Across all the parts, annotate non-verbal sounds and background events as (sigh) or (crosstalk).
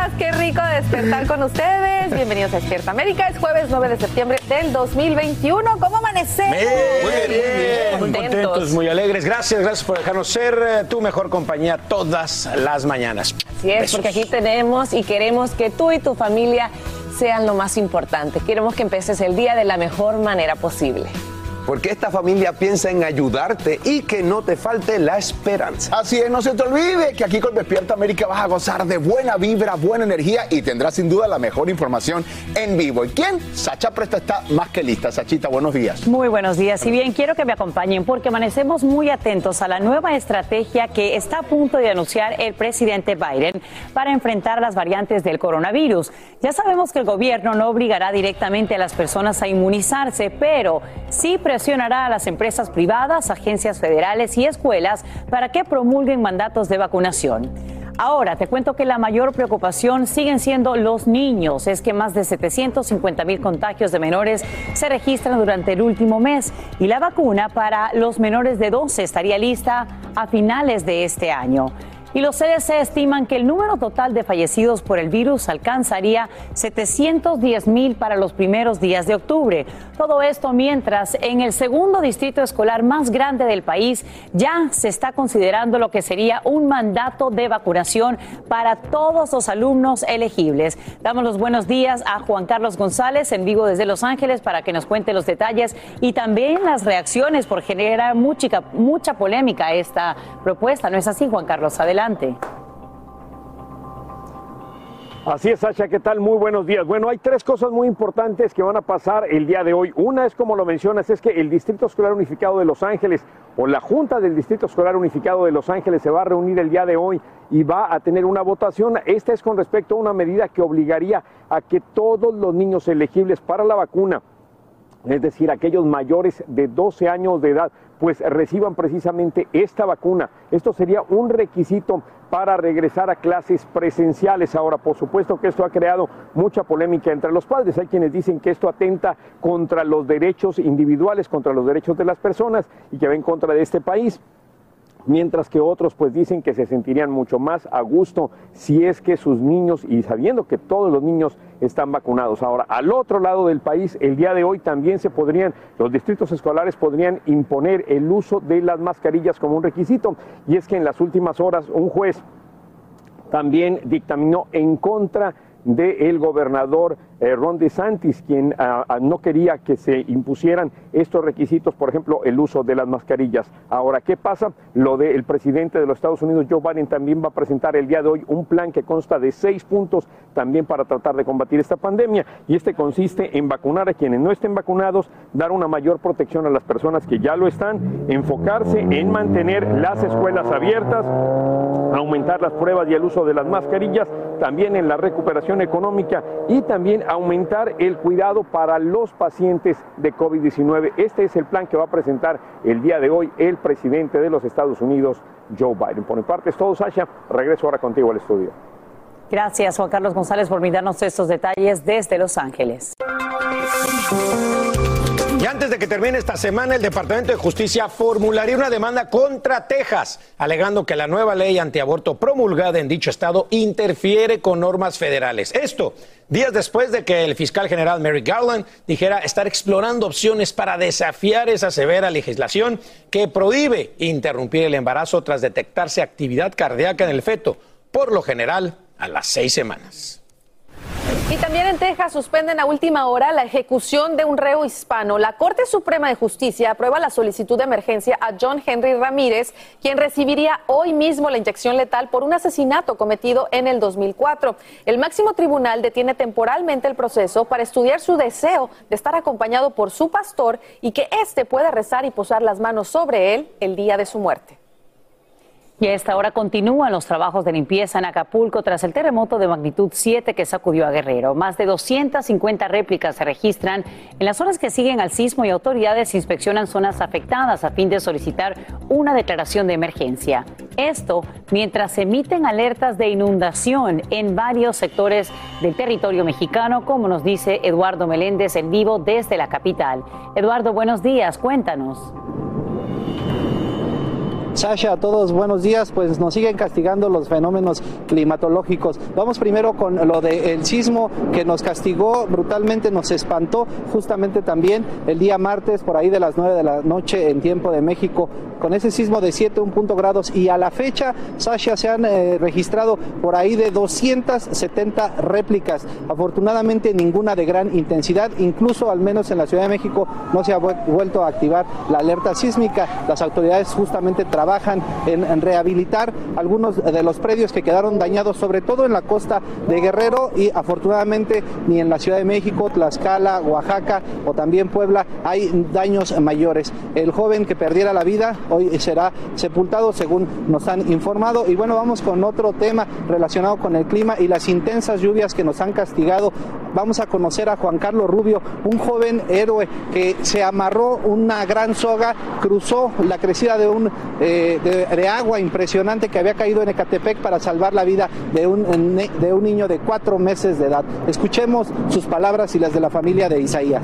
Días, qué rico despertar con ustedes. Bienvenidos a Despierta América. Es jueves 9 de septiembre del 2021. ¿Cómo amanecemos? Muy bien, muy contentos, muy alegres. Gracias, gracias por dejarnos ser eh, tu mejor compañía todas las mañanas. Así es, porque aquí tenemos y queremos que tú y tu familia sean lo más importante. Queremos que empeces el día de la mejor manera posible porque esta familia piensa en ayudarte y que no te falte la esperanza. Así es, no se te olvide que aquí con Despierta América vas a gozar de buena vibra, buena energía y tendrás sin duda la mejor información en vivo. ¿Y quién? Sacha Presta está más que lista. Sachita, buenos días. Muy buenos días. Y bien, quiero que me acompañen porque amanecemos muy atentos a la nueva estrategia que está a punto de anunciar el presidente Biden para enfrentar las variantes del coronavirus. Ya sabemos que el gobierno no obligará directamente a las personas a inmunizarse, pero sí presionará a las empresas privadas, agencias federales y escuelas para que promulguen mandatos de vacunación. Ahora, te cuento que la mayor preocupación siguen siendo los niños. Es que más de 750 mil contagios de menores se registran durante el último mes y la vacuna para los menores de 12 estaría lista a finales de este año y los CDC estiman que el número total de fallecidos por el virus alcanzaría 710 mil para los primeros días de octubre. Todo esto mientras en el segundo distrito escolar más grande del país ya se está considerando lo que sería un mandato de vacunación para todos los alumnos elegibles. Damos los buenos días a Juan Carlos González en vivo desde Los Ángeles para que nos cuente los detalles y también las reacciones por generar mucha, mucha polémica esta propuesta. ¿No es así, Juan Carlos? Adelante. Así es, Sasha, ¿qué tal? Muy buenos días. Bueno, hay tres cosas muy importantes que van a pasar el día de hoy. Una es, como lo mencionas, es que el Distrito Escolar Unificado de Los Ángeles o la Junta del Distrito Escolar Unificado de Los Ángeles se va a reunir el día de hoy y va a tener una votación. Esta es con respecto a una medida que obligaría a que todos los niños elegibles para la vacuna es decir, aquellos mayores de 12 años de edad, pues reciban precisamente esta vacuna. Esto sería un requisito para regresar a clases presenciales. Ahora, por supuesto que esto ha creado mucha polémica entre los padres. Hay quienes dicen que esto atenta contra los derechos individuales, contra los derechos de las personas y que va en contra de este país mientras que otros pues dicen que se sentirían mucho más a gusto si es que sus niños, y sabiendo que todos los niños están vacunados. Ahora, al otro lado del país, el día de hoy también se podrían, los distritos escolares podrían imponer el uso de las mascarillas como un requisito, y es que en las últimas horas un juez también dictaminó en contra del gobernador eh, Ron DeSantis, quien ah, ah, no quería que se impusieran estos requisitos, por ejemplo, el uso de las mascarillas. Ahora, ¿qué pasa? Lo del presidente de los Estados Unidos, Joe Biden, también va a presentar el día de hoy un plan que consta de seis puntos también para tratar de combatir esta pandemia. Y este consiste en vacunar a quienes no estén vacunados, dar una mayor protección a las personas que ya lo están, enfocarse en mantener las escuelas abiertas, aumentar las pruebas y el uso de las mascarillas, también en la recuperación económica y también aumentar el cuidado para los pacientes de COVID-19. Este es el plan que va a presentar el día de hoy el presidente de los Estados Unidos, Joe Biden. Por mi parte es todo, Sasha. Regreso ahora contigo al estudio. Gracias, Juan Carlos González, por brindarnos estos detalles desde Los Ángeles. Y antes de que termine esta semana, el Departamento de Justicia formularía una demanda contra Texas, alegando que la nueva ley antiaborto promulgada en dicho estado interfiere con normas federales. Esto días después de que el fiscal general Merrick Garland dijera estar explorando opciones para desafiar esa severa legislación que prohíbe interrumpir el embarazo tras detectarse actividad cardíaca en el feto, por lo general a las seis semanas. Y también en Texas suspenden a última hora la ejecución de un reo hispano. La Corte Suprema de Justicia aprueba la solicitud de emergencia a John Henry Ramírez, quien recibiría hoy mismo la inyección letal por un asesinato cometido en el 2004. El máximo tribunal detiene temporalmente el proceso para estudiar su deseo de estar acompañado por su pastor y que éste pueda rezar y posar las manos sobre él el día de su muerte. Y a esta hora continúan los trabajos de limpieza en Acapulco tras el terremoto de magnitud 7 que sacudió a Guerrero. Más de 250 réplicas se registran en las horas que siguen al sismo y autoridades inspeccionan zonas afectadas a fin de solicitar una declaración de emergencia. Esto mientras se emiten alertas de inundación en varios sectores del territorio mexicano, como nos dice Eduardo Meléndez en vivo desde la capital. Eduardo, buenos días, cuéntanos. Sasha, a todos buenos días. Pues nos siguen castigando los fenómenos climatológicos. Vamos primero con lo del sismo que nos castigó brutalmente, nos espantó justamente también el día martes por ahí de las 9 de la noche en tiempo de México con ese sismo de 7.1 grados y a la fecha, Sasha, se han eh, registrado por ahí de 270 réplicas. Afortunadamente ninguna de gran intensidad, incluso al menos en la Ciudad de México no se ha vuelto a activar la alerta sísmica. Las autoridades justamente trabajan en, rehabilitar algunos de los predios que quedaron dañados, sobre todo en la costa de Guerrero y afortunadamente ni en la Ciudad de México, Tlaxcala, Oaxaca o también Puebla hay daños mayores. El joven que perdiera la vida hoy será sepultado según nos han informado y bueno, vamos con otro tema relacionado con el clima y las intensas lluvias que nos han castigado. Vamos a conocer a Juan Carlos Rubio, un joven héroe que se amarró una gran soga, cruzó la crecida de un eh, de, agua impresionante que había caído en Ecatepec para salvar la vida de un, de un niño de cuatro meses de edad. Escuchemos sus palabras y las de la familia de Isaías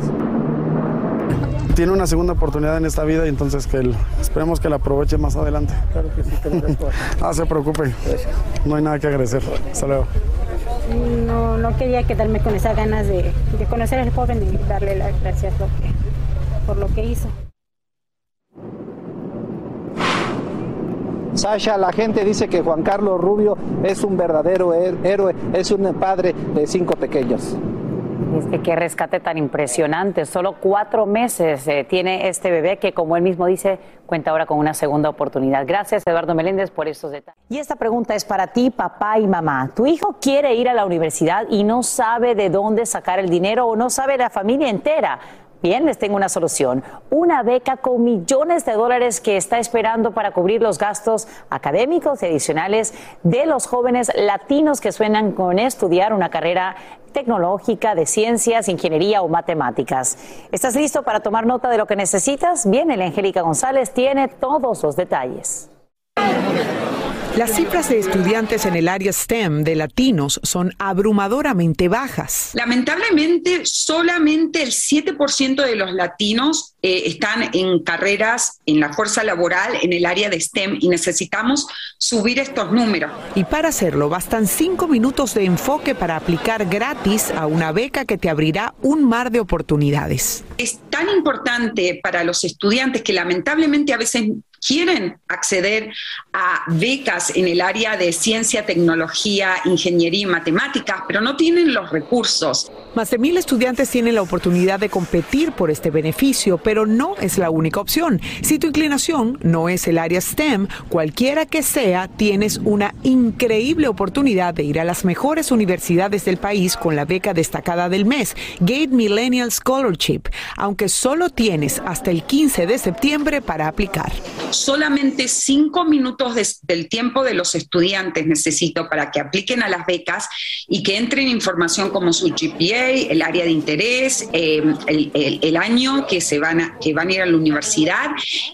tiene una segunda oportunidad en esta vida y entonces que él, esperemos que la aproveche más adelante. Claro que sí, (laughs) Ah, se preocupe. No hay nada que agradecer. Hasta luego. No, no quería quedarme con esas ganas de, conocer al joven y darle las gracias por lo que hizo. Sasha, la gente dice que Juan Carlos Rubio es un verdadero héroe, es un padre de cinco pequeños. Es que qué rescate tan impresionante. Solo cuatro meses eh, tiene este bebé que, como él mismo dice, cuenta ahora con una segunda oportunidad. Gracias, Eduardo Meléndez, por estos detalles. Y esta pregunta es para ti, papá y mamá. Tu hijo quiere ir a la universidad y no sabe de dónde sacar el dinero o no sabe la familia entera. Bien, les tengo una solución. Una beca con millones de dólares que está esperando para cubrir los gastos académicos y adicionales de los jóvenes latinos que suenan con estudiar una carrera tecnológica, de ciencias, ingeniería o matemáticas. ¿Estás listo para tomar nota de lo que necesitas? Bien, el Angélica González tiene todos los detalles. Las cifras de estudiantes en el área STEM de latinos son abrumadoramente bajas. Lamentablemente, solamente el 7% de los latinos eh, están en carreras en la fuerza laboral en el área de STEM y necesitamos subir estos números. Y para hacerlo, bastan cinco minutos de enfoque para aplicar gratis a una beca que te abrirá un mar de oportunidades. Es tan importante para los estudiantes que lamentablemente a veces quieren acceder a becas en el área de ciencia, tecnología, ingeniería y matemáticas, pero no tienen los recursos. Más de mil estudiantes tienen la oportunidad de competir por este beneficio, pero no es la única opción. Si tu inclinación no es el área STEM, cualquiera que sea, tienes una increíble oportunidad de ir a las mejores universidades del país con la beca destacada del mes, Gate Millennial Scholarship, aunque solo tienes hasta el 15 de septiembre para aplicar. Solamente cinco minutos del tiempo de los estudiantes necesito para que apliquen a las becas y que entren información como su GPA, el área de interés, eh, el, año que, se van a, que van a ir a la universidad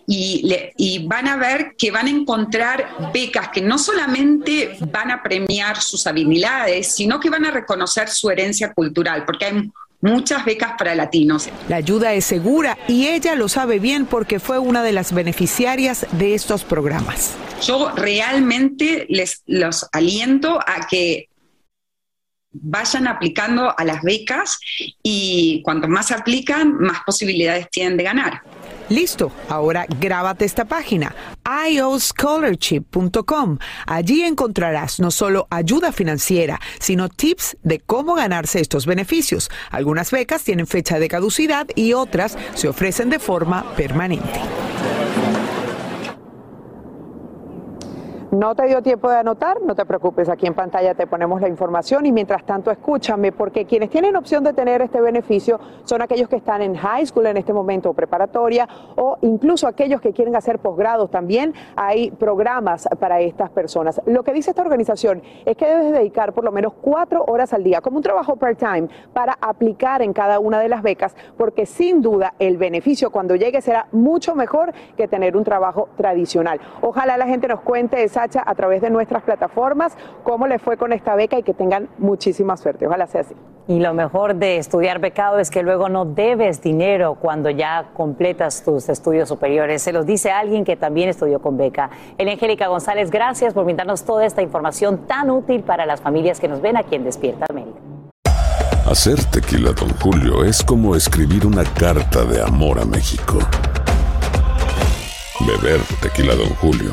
y, y van a ver que van a encontrar becas que no solamente van a premiar sus habilidades, sino que van a reconocer su herencia cultural, porque hay muchas becas para latinos. La ayuda es segura y ella lo sabe bien porque fue una de las beneficiarias de estos programas. Yo realmente les los aliento a que vayan aplicando a las becas y cuanto más aplican, más posibilidades tienen de ganar. Listo, ahora grábate esta página, ioscholarship.com. Allí encontrarás no solo ayuda financiera, sino tips de cómo ganarse estos beneficios. Algunas becas tienen fecha de caducidad y otras se ofrecen de forma permanente. No te dio tiempo de anotar, no te preocupes, aquí en pantalla te ponemos la información y mientras tanto escúchame, porque quienes tienen opción de tener este beneficio son aquellos que están en high school en este momento o preparatoria o incluso aquellos que quieren hacer posgrados también. Hay programas para estas personas. Lo que dice esta organización es que debes dedicar por lo menos cuatro horas al día como un trabajo part-time para aplicar en cada una de las becas, porque sin duda el beneficio cuando llegue será mucho mejor que tener un trabajo tradicional. Ojalá la gente nos cuente esa a través de nuestras plataformas cómo le fue con esta beca y que tengan muchísima suerte. Ojalá sea así. Y lo mejor de estudiar becado es que luego no debes dinero cuando ya completas tus estudios superiores. Se los dice alguien que también estudió con beca. El Angélica González, gracias por brindarnos toda esta información tan útil para las familias que nos ven aquí en Despierta América. Hacer tequila, don Julio, es como escribir una carta de amor a México. Beber tequila, don Julio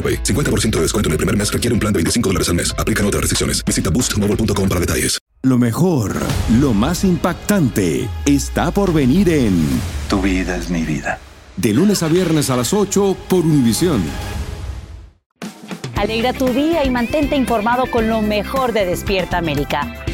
50% de descuento en el primer mes requiere un plan de 25 dólares al mes. Aplican otras restricciones. Visita boostmobile.com para detalles. Lo mejor, lo más impactante, está por venir en Tu vida es mi vida. De lunes a viernes a las 8 por Univisión. Alegra tu día y mantente informado con lo mejor de Despierta América.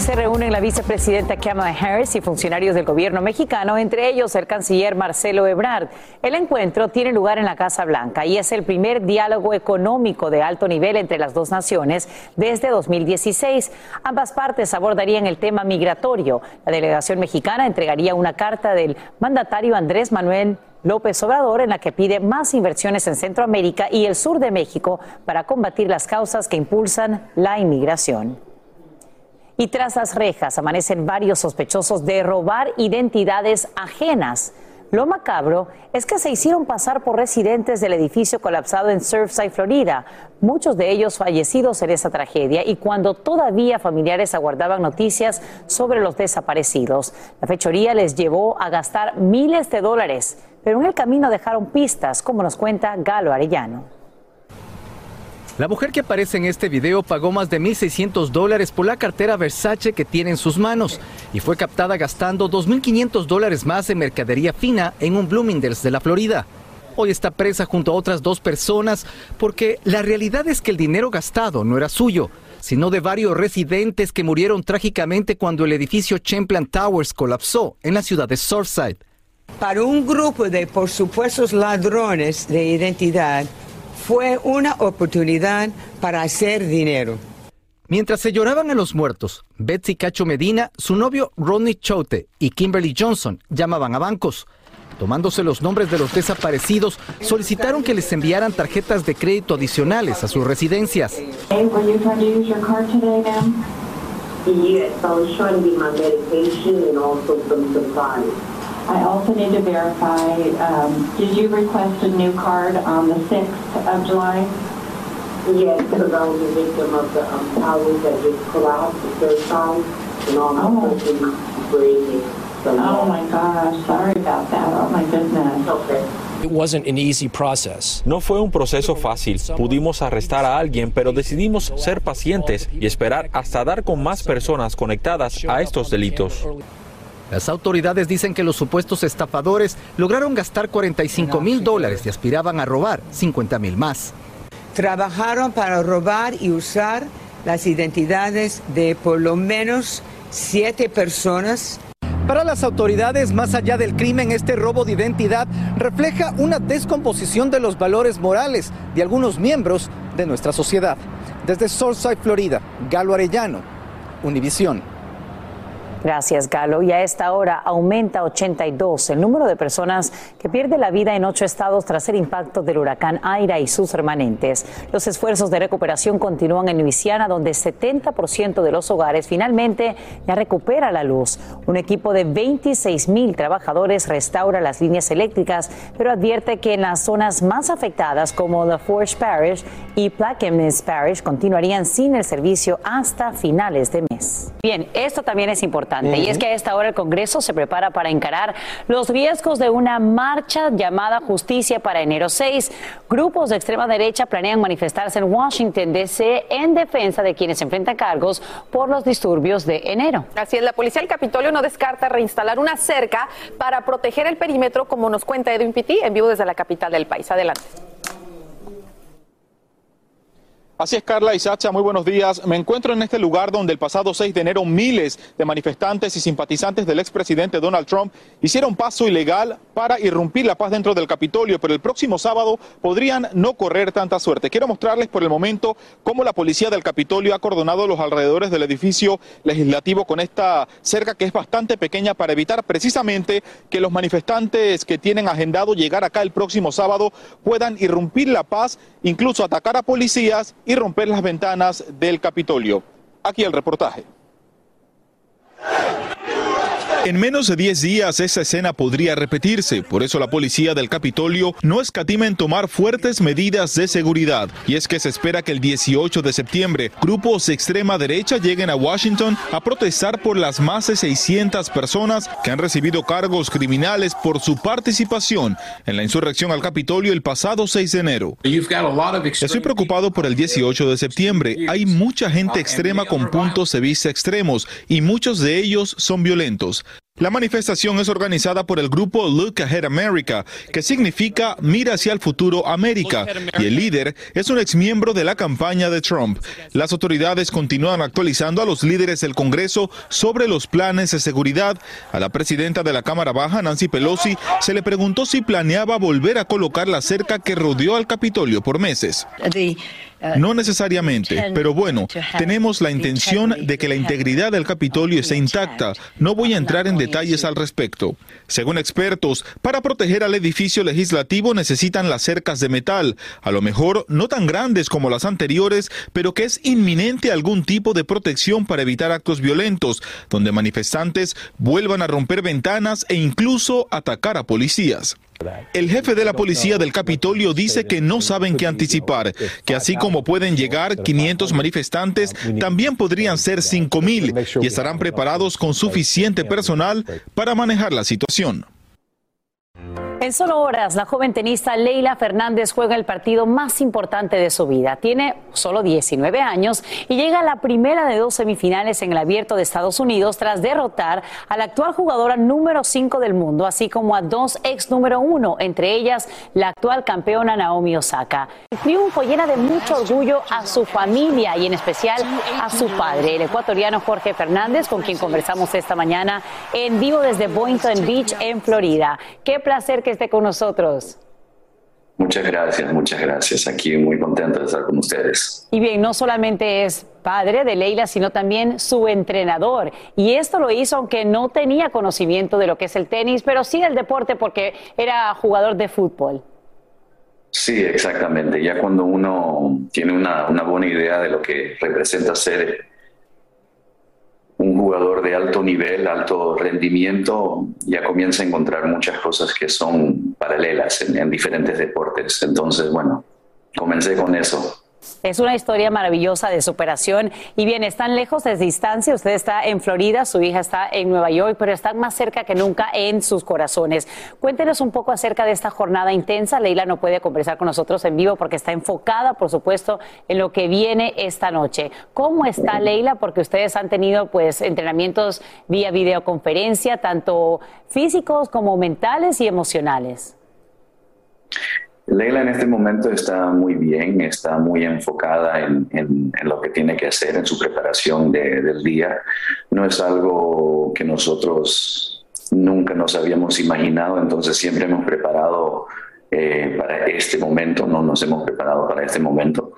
Se reúnen la vicepresidenta Kamala Harris y funcionarios del gobierno mexicano, entre ellos el canciller Marcelo Ebrard. El encuentro tiene lugar en la Casa Blanca y es el primer diálogo económico de alto nivel entre las dos naciones desde 2016. Ambas partes abordarían el tema migratorio. La delegación mexicana entregaría una carta del mandatario Andrés Manuel López Obrador en la que pide más inversiones en Centroamérica y el sur de México para combatir las causas que impulsan la inmigración. Y tras las rejas amanecen varios sospechosos de robar identidades ajenas. Lo macabro es que se hicieron pasar por residentes del edificio colapsado en Surfside, Florida, muchos de ellos fallecidos en esa tragedia y cuando todavía familiares aguardaban noticias sobre los desaparecidos. La fechoría les llevó a gastar miles de dólares, pero en el camino dejaron pistas, como nos cuenta Galo Arellano. La mujer que aparece en este video pagó más de 1.600 dólares por la cartera Versace que tiene en sus manos y fue captada gastando 2.500 dólares más en mercadería fina en un Bloomingdale's de la Florida. Hoy está presa junto a otras dos personas porque la realidad es que el dinero gastado no era suyo, sino de varios residentes que murieron trágicamente cuando el edificio Champlain Towers colapsó en la ciudad de Surfside. Para un grupo de, por supuestos, ladrones de identidad, fue una oportunidad para hacer dinero. Mientras se lloraban a los muertos, Betsy Cacho Medina, su novio Rodney Choate y Kimberly Johnson llamaban a bancos. Tomándose los nombres de los desaparecidos, solicitaron que les enviaran tarjetas de crédito adicionales a sus residencias. I also need to verify, um, did you request a new card on the 6th of July? Yes, because I was a victim of the um, towers that just collapsed, the third side, and all my Oh. personal breathing. So, Oh my gosh, sorry about that. Oh my goodness. Okay. It wasn't an easy process. No fue un proceso fácil. Pudimos arrestar a alguien, pero decidimos ser pacientes y esperar hasta dar con más personas conectadas a estos delitos. Las autoridades dicen que los supuestos estafadores lograron gastar 45 mil dólares y aspiraban a robar 50 mil más. Trabajaron para robar y usar las identidades de por lo menos siete personas para las autoridades, más allá del crimen, este robo de identidad refleja una descomposición de los valores morales de algunos miembros de nuestra sociedad. Desde Southside, Florida, Galo Arellano, Univisión. Gracias, Galo. Y a esta hora aumenta 82 el número de personas que pierden la vida en ocho estados tras el impacto del huracán Aira y sus remanentes. Los esfuerzos de recuperación continúan en Luisiana, donde 70% de los hogares finalmente ya recupera la luz. Un equipo de 26 mil trabajadores restaura las líneas eléctricas, pero advierte que en las zonas más afectadas, como La Forge Parish y Plaquemines Parish, continuarían sin el servicio hasta finales de mes. Bien, esto también es importante y es que a esta hora el Congreso se prepara para encarar los riesgos de una marcha llamada Justicia para enero 6. Grupos de extrema derecha planean manifestarse en Washington, D.C. en defensa de quienes enfrentan cargos por los disturbios de enero. Así es, la policía del Capitolio no descarta reinstalar una cerca para proteger el perímetro, como nos cuenta Edwin Pitti en vivo desde la capital del país. Adelante. Así es, Carla y Sacha, muy buenos días. Me encuentro en este lugar donde el pasado 6 de enero miles de manifestantes y simpatizantes del expresidente Donald Trump hicieron paso ilegal para irrumpir la paz dentro del Capitolio, pero el próximo sábado podrían no correr tanta suerte. Quiero mostrarles por el momento cómo la policía del Capitolio ha coordonado los alrededores del edificio legislativo con esta cerca que es bastante pequeña para evitar precisamente que los manifestantes que tienen agendado llegar acá el próximo sábado puedan irrumpir la paz, incluso atacar a policías y romper las ventanas del Capitolio. Aquí el reportaje. En menos de 10 días esa escena podría repetirse, por eso la policía del Capitolio no escatima en tomar fuertes medidas de seguridad. Y es que se espera que el 18 de septiembre grupos de extrema derecha lleguen a Washington a protestar por las más de 600 personas que han recibido cargos criminales por su participación en la insurrección al Capitolio el pasado 6 de enero. Estoy preocupado por el 18 de septiembre. Hay mucha gente extrema con puntos de vista extremos y muchos de ellos son violentos. La manifestación es organizada por el grupo Look Ahead America, que significa Mira hacia el futuro América, y el líder es un exmiembro de la campaña de Trump. Las autoridades continúan actualizando a los líderes del Congreso sobre los planes de seguridad. A la presidenta de la Cámara Baja, Nancy Pelosi, se le preguntó si planeaba volver a colocar la cerca que rodeó al Capitolio por meses. No necesariamente, pero bueno, tenemos la intención de que la integridad del Capitolio esté intacta. No voy a entrar en detalles al respecto. Según expertos, para proteger al edificio legislativo necesitan las cercas de metal, a lo mejor no tan grandes como las anteriores, pero que es inminente algún tipo de protección para evitar actos violentos, donde manifestantes vuelvan a romper ventanas e incluso atacar a policías. El jefe de la policía del Capitolio dice que no saben qué anticipar, que así como pueden llegar 500 manifestantes, también podrían ser 5.000 y estarán preparados con suficiente personal para manejar la situación. En solo horas, la joven tenista Leila Fernández juega el partido más importante de su vida. Tiene solo 19 años y llega a la primera de dos semifinales en el Abierto de Estados Unidos tras derrotar a la actual jugadora número 5 del mundo, así como a dos ex número 1, entre ellas la actual campeona Naomi Osaka. El triunfo llena de mucho orgullo a su familia y en especial a su padre, el ecuatoriano Jorge Fernández, con quien conversamos esta mañana en vivo desde Boynton Beach, en Florida. Qué placer que esté con nosotros. Muchas gracias, muchas gracias. Aquí muy contento de estar con ustedes. Y bien, no solamente es padre de Leila, sino también su entrenador. Y esto lo hizo aunque no tenía conocimiento de lo que es el tenis, pero sí del deporte porque era jugador de fútbol. Sí, exactamente. Ya cuando uno tiene una, una buena idea de lo que representa ser un jugador de alto nivel, alto rendimiento, ya comienza a encontrar muchas cosas que son paralelas en, diferentes deportes. Entonces, bueno, comencé con eso. Es una historia maravillosa de superación y bien, están lejos de distancia. Usted está en Florida, su hija está en Nueva York, pero están más cerca que nunca en sus corazones. Cuéntenos un poco acerca de esta jornada intensa. Leila no puede conversar con nosotros en vivo porque está enfocada, por supuesto, en lo que viene esta noche. ¿Cómo está Leila? Porque ustedes han tenido pues entrenamientos vía videoconferencia, tanto físicos como mentales y emocionales. Leila en este momento está muy bien, está muy enfocada en, lo que tiene que hacer en su preparación del día. No es algo que nosotros nunca nos habíamos imaginado, entonces siempre hemos preparado eh, para este momento, no nos hemos preparado para este momento.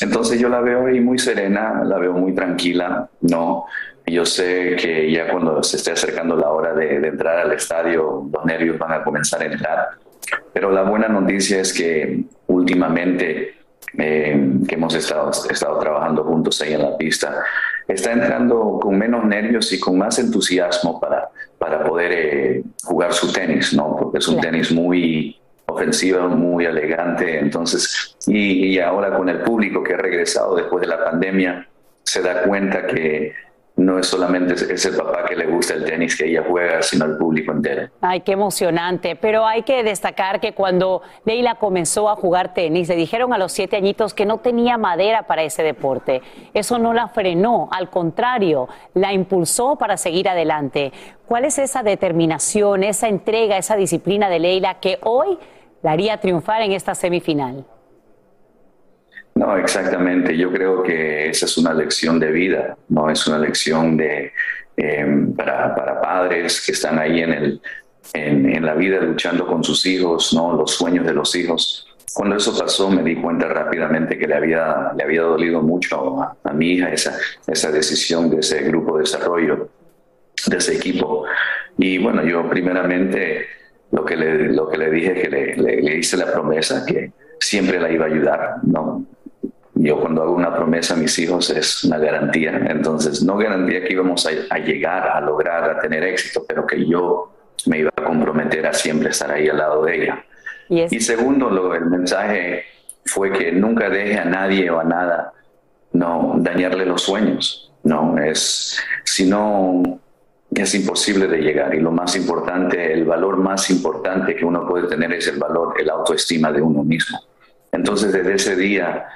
Entonces yo la veo ahí muy serena, la veo muy tranquila, ¿no? Yo sé que ya cuando se esté acercando la hora de, de entrar al estadio, los nervios van a comenzar a entrar pero la buena noticia es que últimamente eh, que hemos estado, estado trabajando juntos ahí en la pista, está entrando con menos nervios y con más entusiasmo para, para poder eh, jugar su tenis, ¿no? Porque es un tenis muy ofensivo, muy elegante. Entonces, y, y ahora con el público que ha regresado después de la pandemia, se da cuenta que no es solamente ese papá que le gusta el tenis que ella juega, sino el público entero. Ay, qué emocionante. Pero hay que destacar que cuando Leila comenzó a jugar tenis, le dijeron a los siete añitos que no tenía madera para ese deporte. Eso no la frenó, al contrario, la impulsó para seguir adelante. ¿Cuál es esa determinación, esa entrega, esa disciplina de Leila que hoy la haría triunfar en esta semifinal? No, exactamente. Yo creo que esa es una lección de vida, no es una lección de, em, para, para, padres que están ahí en, el, en, la vida luchando con sus hijos, no los sueños de los hijos. Cuando eso pasó me di cuenta rápidamente que le había, le había dolido mucho a, mi hija esa, esa decisión de ese grupo de desarrollo, de ese equipo. Y bueno, yo primeramente lo que le, lo que le dije, que le, le, le hice la promesa que siempre la iba a ayudar, ¿no? Yo cuando hago una promesa a mis hijos es una garantía. Entonces, no garantía que íbamos a, llegar a lograr, a tener éxito, pero que yo me iba a comprometer a siempre estar ahí al lado de ella. Y, segundo, lo, el mensaje fue que nunca deje a nadie o a nada no dañarle los sueños. No, es, si no, es imposible de llegar. Y lo más importante, el valor más importante que uno puede tener es el valor, el autoestima de uno mismo. Entonces, desde ese día,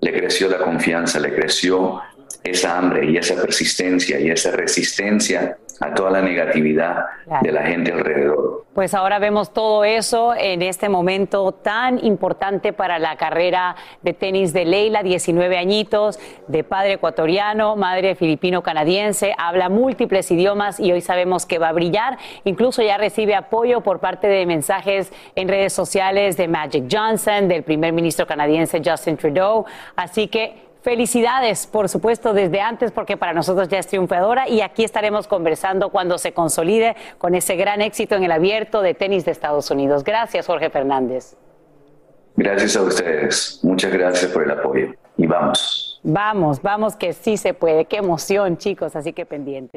le creció la confianza, le creció esa hambre y esa persistencia y esa resistencia a toda la negatividad de la gente alrededor. Pues ahora vemos todo eso en este momento tan importante para la carrera de tenis de Leila, 19 añitos, de padre ecuatoriano, madre filipino-canadiense, habla múltiples idiomas y hoy sabemos que va a brillar. Incluso ya recibe apoyo por parte de mensajes en redes sociales de Magic Johnson, del primer ministro canadiense Justin Trudeau. Así que Felicidades, por supuesto, desde antes, porque para nosotros ya es triunfadora y aquí estaremos conversando cuando se consolide con ese gran éxito en el abierto de tenis de Estados Unidos. Gracias, Jorge Fernández. Gracias a ustedes. Muchas gracias por el apoyo. Y vamos. Vamos, vamos que sí se puede. Qué emoción, chicos, así que pendiente.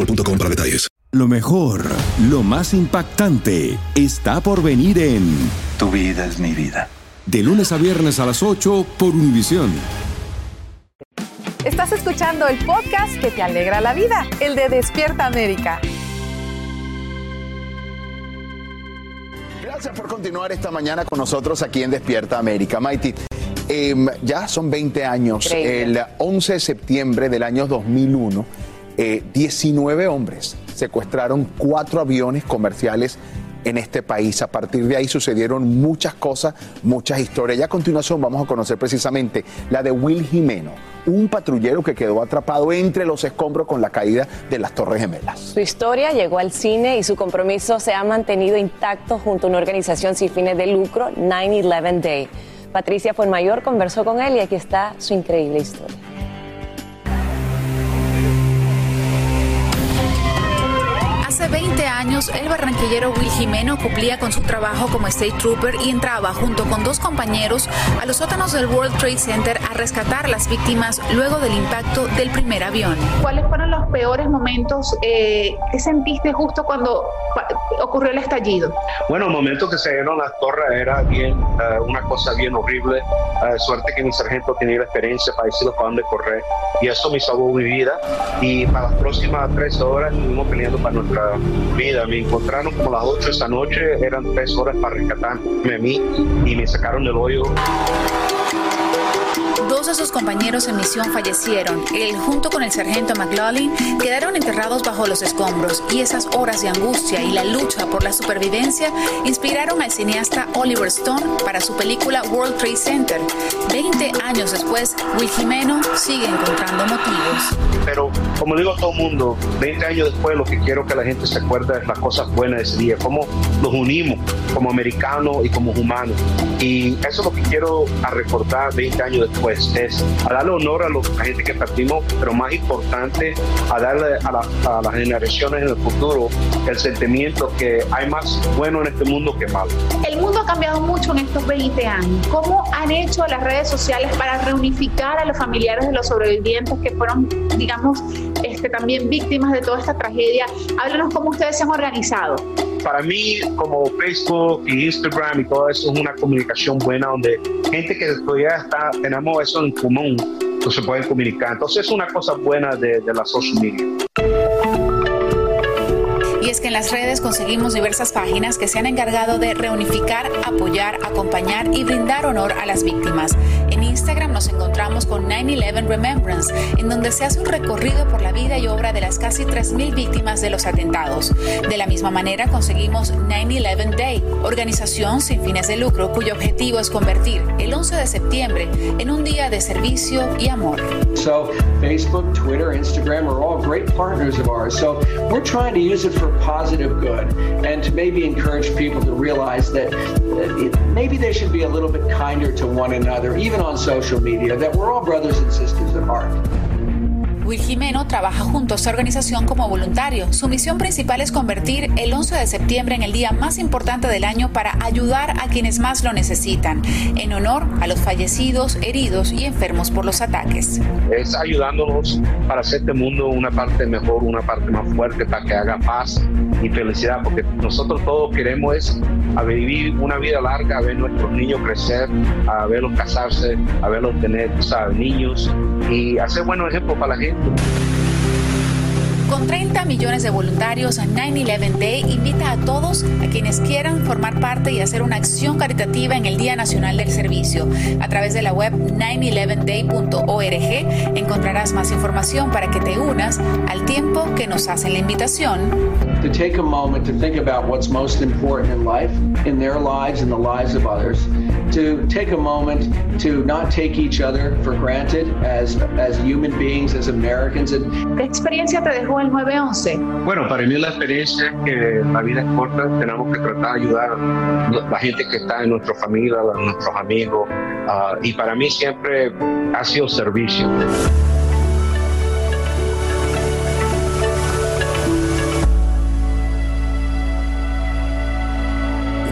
boostmobile.com para detalles. Lo mejor, lo más impactante, está por venir en Tu vida es mi vida. De lunes a viernes a las 8 por Univisión. Estás escuchando el podcast que te alegra la vida, el de Despierta América. Gracias por continuar esta mañana con nosotros aquí en Despierta América. Maiti, Em, ya son 20 años. El 11 de septiembre del año 2001, 19 eh, hombres secuestraron cuatro aviones comerciales en este país. A partir de ahí sucedieron muchas cosas, muchas historias. Ya a continuación vamos a conocer precisamente la de Will Jimeno, un patrullero que quedó atrapado entre los escombros con la caída de las Torres Gemelas. Su historia llegó al cine y su compromiso se ha mantenido intacto junto a una organización sin fines de lucro, 9-11 Day. Patricia Fuenmayor conversó con él y aquí está su increíble historia. 20 años, el barranquillero Will Jimeno cumplía con su trabajo como State Trooper y entraba junto con dos compañeros a los sótanos del World Trade Center a rescatar a las víctimas luego del impacto del primer avión. ¿Cuáles fueron los peores momentos eh, que sentiste justo cuando ocurrió el estallido? Bueno, el momento que se dieron las torres era bien, eh, una cosa bien horrible. Eh, suerte que mi sargento tenía la experiencia para decirles para dónde correr y eso me salvó mi vida. Y para las próximas tres horas estuvimos peleando para nuestra vida. Me encontraron como las 8 esta noche, eran tres horas para rescatarme a mí y me sacaron del hoyo. Dos de sus compañeros en misión fallecieron. Él, junto con el sargento McLaughlin, quedaron enterrados bajo los escombros y esas horas de angustia y la lucha por la supervivencia inspiraron al cineasta Oliver Stone para su película World Trade Center. Veinte años después, Will Jimeno sigue encontrando motivos. Pero, como digo a todo mundo, 20 años después lo que quiero que la gente se acuerde es las cosas buenas de ese día, cómo nos unimos como americanos y como humanos. Y eso es lo que quiero a recordar 20 años después es a darle honor a, la gente que partimos, pero más importante, a darle a, las generaciones en el futuro el sentimiento que hay más bueno en este mundo que malo. El mundo ha cambiado mucho en estos 20 años. ¿Cómo han hecho las redes sociales para reunificar a los familiares de los sobrevivientes que fueron, digamos, este, también víctimas de toda esta tragedia? Háblanos cómo ustedes se han organizado para mí, como Facebook y Instagram y todo eso, es una comunicación buena donde gente que todavía está, tenemos eso en común, pues se pueden comunicar. Entonces, es una cosa buena de, de la social media. Y es que en las redes conseguimos diversas páginas que se han encargado de reunificar, apoyar, acompañar y brindar honor a las víctimas. En Instagram nos encontramos con 9-11 Remembrance, en donde se hace un recorrido por la vida y obra de las casi 3.000 víctimas de los atentados. De la misma manera conseguimos 9-11 Day, organización sin fines de lucro cuyo objetivo es convertir el 11 de septiembre en un día de servicio y amor. So Facebook, Twitter, Instagram are all great partners of ours. So we're trying to use it for positive good and to maybe encourage people to realize that maybe they should be a little bit kinder to one another, even on social media, that we're all brothers and sisters at heart. Will Jimeno trabaja junto a esta organización como voluntario. Su misión principal es convertir el 11 de septiembre en el día más importante del año para ayudar a quienes más lo necesitan, en honor a los fallecidos, heridos y enfermos por los ataques. Es ayudándonos para hacer este mundo una parte mejor, una parte más fuerte, para que haga paz y felicidad, porque nosotros todos queremos es a vivir una vida larga, a ver nuestros niños crecer, a verlos casarse, a verlos tener niños y hacer buenos ejemplos para la gente. Con 30 millones de voluntarios, 9-11 Day invita a todos a quienes quieran formar parte y hacer una acción caritativa en el Día Nacional del Servicio. A través de la web 911day.org encontrarás más información para que te unas al tiempo que nos hacen la invitación. To take a moment to think about what's most important in life, in their lives and the lives of others. To take a moment to not take each other for granted as, as human beings, as Americans. ¿Qué experiencia te dejó el 911? Bueno, para mí la experiencia es que la vida es corta, tenemos que tratar de ayudar a la gente que está en nuestra familia, a nuestros amigos, uh, y para mí siempre ha sido servicio.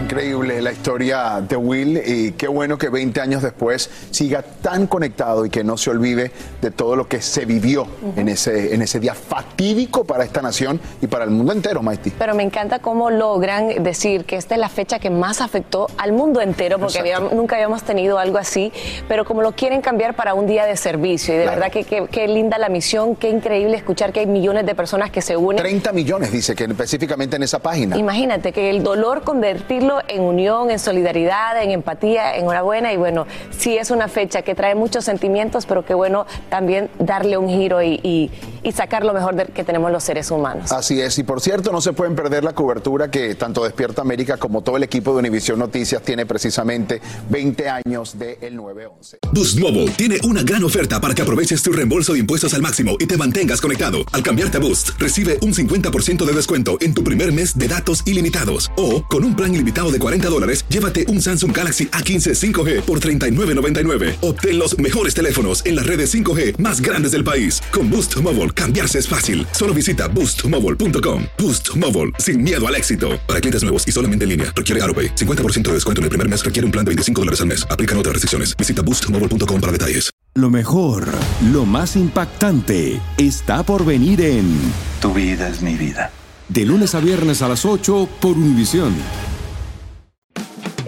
increíble la historia de Will y qué bueno que 20 años después siga tan conectado y que no se olvide de todo lo que se vivió en, ese, en ese día fatídico para esta nación y para el mundo entero, Maiti. Pero me encanta cómo logran decir que esta es la fecha que más afectó al mundo entero, porque nunca habíamos tenido algo así, pero como lo quieren cambiar para un día de servicio. Y de verdad que qué linda la misión, qué increíble escuchar que hay millones de personas que se unen. 30 millones, dice que específicamente en esa página. Imagínate que el dolor convertirlo en unión, en solidaridad, en empatía, enhorabuena y bueno, sí es una fecha que trae muchos sentimientos, pero que bueno también darle un giro y, y sacar lo mejor de que tenemos los seres humanos. Así es, y por cierto, no se pueden perder la cobertura que tanto Despierta América como todo el equipo de Univisión Noticias tiene precisamente 20 años del el 911. Boost Mobile tiene una gran oferta para que aproveches tu reembolso de impuestos al máximo y te mantengas conectado. Al cambiarte a Boost, recibe un 50% de descuento en tu primer mes de datos ilimitados. O, con un plan ilimitado de 40 dólares, llévate un Samsung Galaxy A15 5G por $39.99. Obtén los mejores teléfonos en las redes 5G más grandes del país. Con Boost Mobile, cambiarse es fácil. Solo visita boostmobile.com. Boost Mobile, sin miedo al éxito. Para clientes nuevos y solamente en línea, requiere AroPay. 50% de descuento en el primer mes requiere un plan de 25 dólares al mes. Aplican otras restricciones. Visita boostmobile.com para detalles. Lo mejor, lo más impactante, está por venir en Tu vida es mi vida. De lunes a viernes a las 8 por Univisión.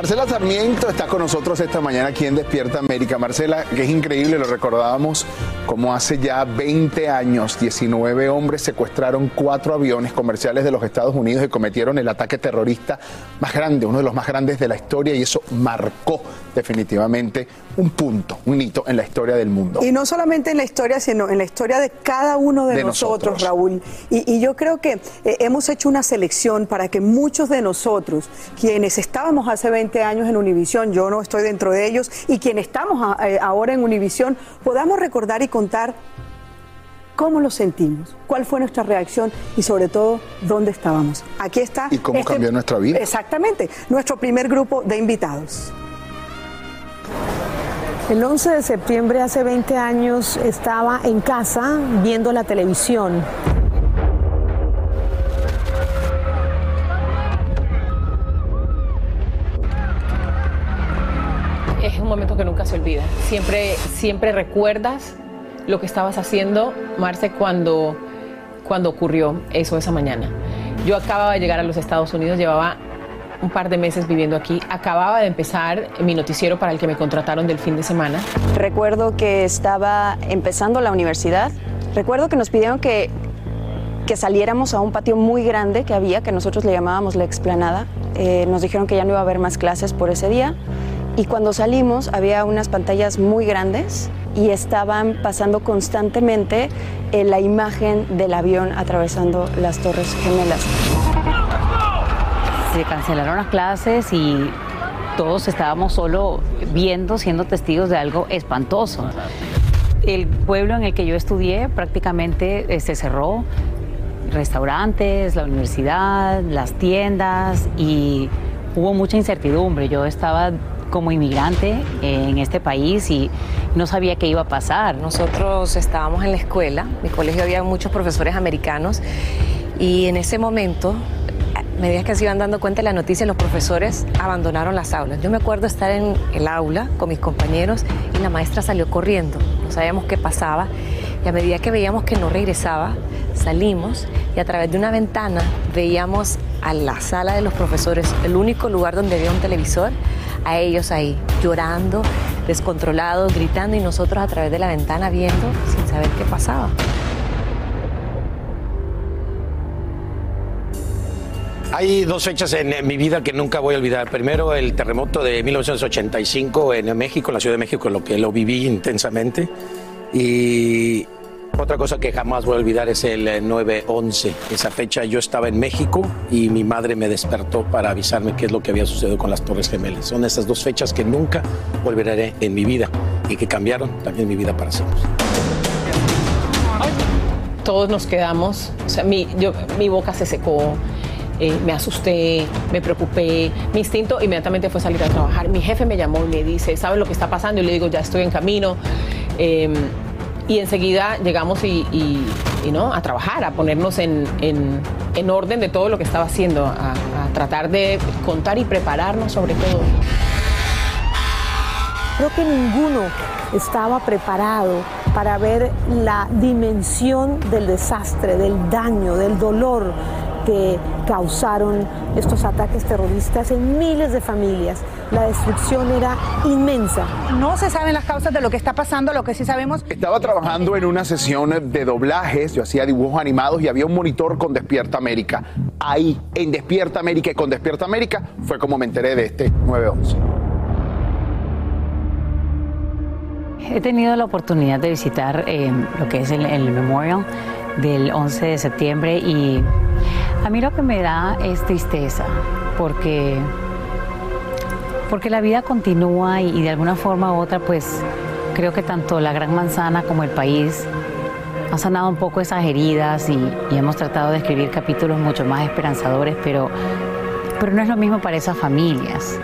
Marcela Sarmiento está con nosotros esta mañana aquí en Despierta América. Marcela, que es increíble, lo recordábamos como hace ya 20 años, 19 hombres secuestraron cuatro aviones comerciales de los Estados Unidos y cometieron el ataque terrorista más grande, uno de los más grandes de la historia, y eso marcó definitivamente un punto, un hito en la historia del mundo. Y no solamente en la historia, sino en la historia de cada uno de, De nosotros, nosotros. Raúl. Y, y yo creo que eh, hemos hecho una selección para que muchos de nosotros, quienes estábamos hace 20 años en Univisión, yo no estoy dentro de ellos, y quienes estamos a- eh, ahora en Univisión, podamos recordar y contar cómo lo sentimos, cuál fue nuestra reacción y sobre todo dónde estábamos. Aquí está. Y cómo cambió nuestra vida. Exactamente, nuestro primer grupo de invitados. El 11 de septiembre hace 20 años estaba en casa viendo la televisión. Momento que nunca se olvida. Siempre, siempre recuerdas lo que estabas haciendo, Marce, cuando, cuando ocurrió eso esa mañana. Yo acababa de llegar a los Estados Unidos, llevaba un par de meses viviendo aquí, acababa de empezar mi noticiero para el que me contrataron del fin de semana. Recuerdo que estaba empezando la universidad. Recuerdo que nos pidieron que, que saliéramos a un patio muy grande que había, que nosotros le llamábamos la explanada. Eh, nos dijeron que ya no iba a haber más clases por ese día. Y cuando salimos había unas pantallas muy grandes y estaban pasando constantemente eh, la imagen del avión atravesando las Torres Gemelas. Se cancelaron las clases y todos estábamos solo viendo, siendo testigos de algo espantoso. El pueblo en el que yo estudié prácticamente eh, se cerró, restaurantes, la universidad, las tiendas y hubo mucha incertidumbre. Yo estaba como inmigrante en este país y no sabía qué iba a pasar. Nosotros estábamos en la escuela, mi colegio había muchos profesores americanos y en ese momento, a medida que se iban dando cuenta de la noticia, los profesores abandonaron las aulas. Yo me acuerdo estar en el aula con mis compañeros y la maestra salió corriendo, no sabíamos qué pasaba y a medida que veíamos que no regresaba, salimos y a través de una ventana veíamos a la sala de los profesores, el único lugar donde había un televisor, a ellos ahí llorando, descontrolados, gritando y nosotros a través de la ventana viendo sin saber qué pasaba. Hay dos fechas en eh, mi vida que nunca voy a olvidar. Primero, el terremoto de 1985 en México, en la Ciudad de México, lo que lo viví intensamente. Y otra cosa que jamás voy a olvidar es el eh, 9-11. Esa fecha yo estaba en México y mi madre me despertó para avisarme qué es lo que había sucedido con las Torres Gemelas. Son esas dos fechas que nunca olvidaré en mi vida y que cambiaron también mi vida para siempre. todos nos quedamos, o sea, mi, boca se secó, eh, me asusté, me preocupé, mi instinto inmediatamente fue salir a trabajar. Mi jefe me llamó y me dice, ¿sabes lo que está pasando? Y le digo, ya estoy en camino. Eh, y enseguida llegamos y, ¿no? a trabajar, a ponernos en, en- en orden de todo lo que estaba haciendo, a tratar de contar y prepararnos sobre todo. Creo que ninguno estaba preparado para ver la dimensión del desastre, del daño, del dolor que causaron estos ataques terroristas en miles de familias. La destrucción era inmensa. No se saben las causas de lo que está pasando, lo que sí sabemos. Estaba trabajando en una sesión de doblajes, yo hacía dibujos animados y había un monitor con Despierta América. Ahí, en Despierta América y con Despierta América, fue como me enteré de este 911. He tenido la oportunidad de visitar eh, lo que es el, el memorial del 11 de septiembre y a mí lo que me da es tristeza porque, porque la vida continúa y, de alguna forma u otra pues creo que tanto la Gran Manzana como el país han sanado un poco esas heridas y, y hemos tratado de escribir capítulos mucho más esperanzadores, pero, pero no es lo mismo para esas familias.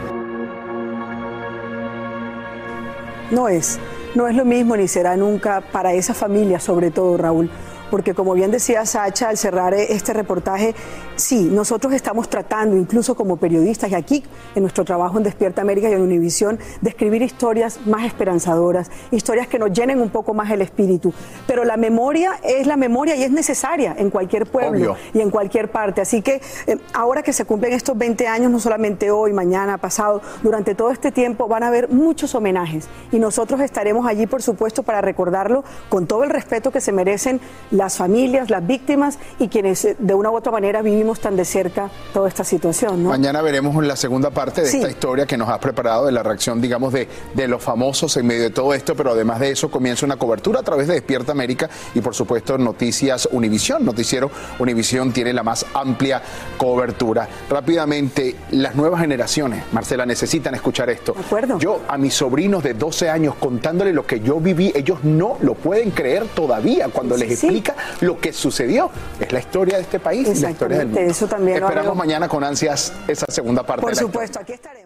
No es, no es lo mismo ni será nunca para esa familia, sobre todo, Raúl porque como bien decía Sacha al cerrar este reportaje, sí, nosotros estamos tratando, incluso como periodistas y aquí en nuestro trabajo en Despierta América y en Univisión, de escribir historias más esperanzadoras, historias que nos llenen un poco más el espíritu. Pero la memoria es la memoria y es necesaria en cualquier pueblo Obvio. y en cualquier parte. Así que eh, ahora que se cumplen estos 20 años, no solamente hoy, mañana, pasado, durante todo este tiempo van a haber muchos homenajes y nosotros estaremos allí, por supuesto, para recordarlo con todo el respeto que se merecen las familias, las víctimas y quienes eh, de una u otra manera vivimos tan de cerca toda esta situación. ¿no? Mañana veremos la segunda parte de Sí. esta historia que nos has preparado, de la reacción, digamos, de, de los famosos en medio de todo esto, pero además de eso comienza una cobertura a través de Despierta América y por supuesto Noticias Univisión. Noticiero Univisión tiene la más amplia cobertura. Rápidamente, las nuevas generaciones, Marcela, necesitan escuchar esto. Yo a mis sobrinos de 12 años contándole lo que yo viví, ellos no lo pueden creer todavía cuando les explica lo que sucedió. Es la historia de este país y la historia del mundo. Eso también Esperamos mañana con ansias esa segunda parte. Por de la supuesto, aquí estaremos.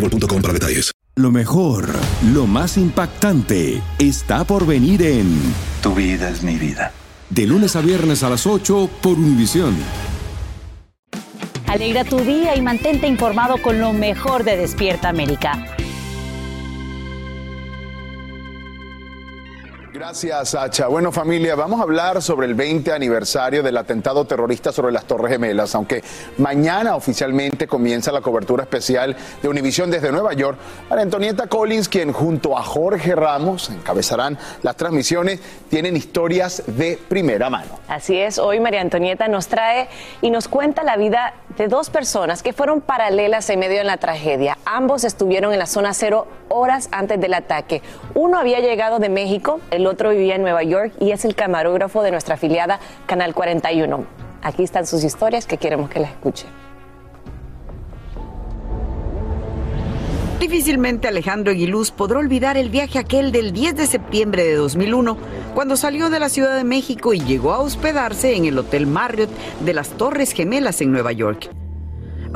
boostmobile.com para detalles. Lo mejor, lo más impactante, está por venir en Tu vida es mi vida. De lunes a viernes a las 8 por Univisión. Alegra tu día y mantente informado con lo mejor de Despierta América. Gracias, Sacha. Bueno, familia, vamos a hablar sobre el 20 aniversario del atentado terrorista sobre las Torres Gemelas. Aunque mañana oficialmente comienza la cobertura especial de Univisión desde Nueva York, María Antonieta Collins, quien junto a Jorge Ramos encabezarán las transmisiones, tienen historias de primera mano. Así es, hoy María Antonieta nos trae y nos cuenta la vida de dos personas que fueron paralelas en medio de la tragedia. Ambos estuvieron en la zona cero horas antes del ataque. Uno había llegado de México, el otro vivía en Nueva York y es el camarógrafo de nuestra afiliada Canal 41. Aquí están sus historias que queremos que las escuche. Difícilmente Alejandro Aguiluz podrá olvidar el viaje aquel del 10 de septiembre de 2001, cuando salió de la Ciudad de México y llegó a hospedarse en el Hotel Marriott de las Torres Gemelas en Nueva York.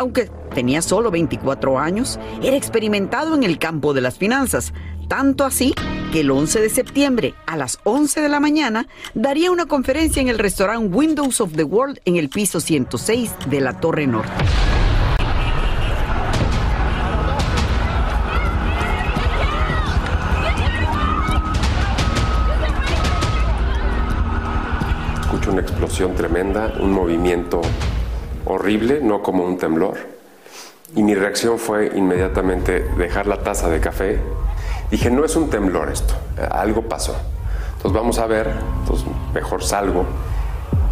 Aunque tenía solo 24 años, era experimentado en el campo de las finanzas, tanto así que el 11 de septiembre a las 11 de la mañana daría una conferencia en el restaurante Windows of the World en el piso 106 de la Torre Norte. Escucho una explosión tremenda, un movimiento horrible, no como un temblor. Y mi reacción fue inmediatamente dejar la taza de café. Dije, no es un temblor esto, algo pasó. Entonces vamos a ver, entonces mejor salgo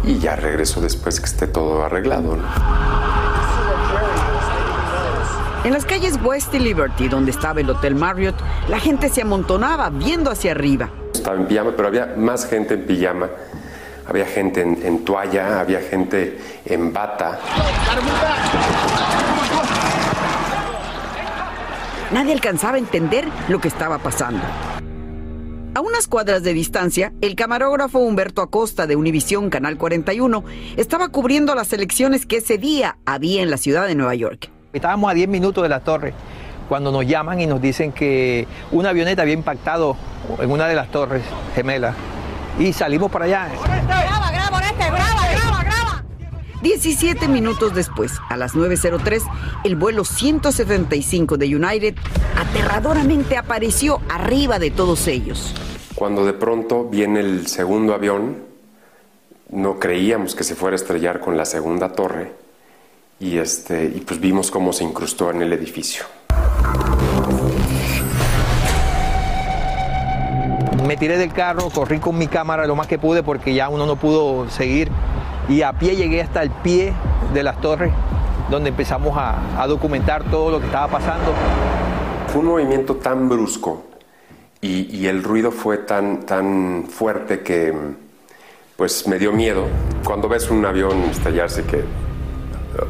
y ya regreso después que esté todo arreglado. ¿no? En las calles West y Liberty, donde estaba el Hotel Marriott, la gente se amontonaba viendo hacia arriba. Estaba en pijama, pero había más gente en pijama. Había gente en, en toalla, había gente en bata. Nadie alcanzaba a entender lo que estaba pasando. A unas cuadras de distancia, el camarógrafo Humberto Acosta de Univisión Canal 41 estaba cubriendo las elecciones que ese día había en la ciudad de Nueva York. Estábamos a 10 minutos de la torre cuando nos llaman y nos dicen que una avioneta había impactado en una de las torres gemelas y salimos para allá. Graba, graba, este, graba, graba, graba. 17 minutos después, a las 9.03, el vuelo 175 de United aterradoramente apareció arriba de todos ellos. Cuando de pronto viene el segundo avión, no creíamos que se fuera a estrellar con la segunda torre y, este, y pues vimos cómo se incrustó en el edificio. Me tiré del carro, corrí con mi cámara lo más que pude porque ya uno no pudo seguir y a pie llegué hasta el pie de las torres donde empezamos a, documentar todo lo que estaba pasando. Fue un movimiento tan brusco y, y, el ruido fue tan, tan fuerte que pues me dio miedo. Cuando ves un avión estallarse que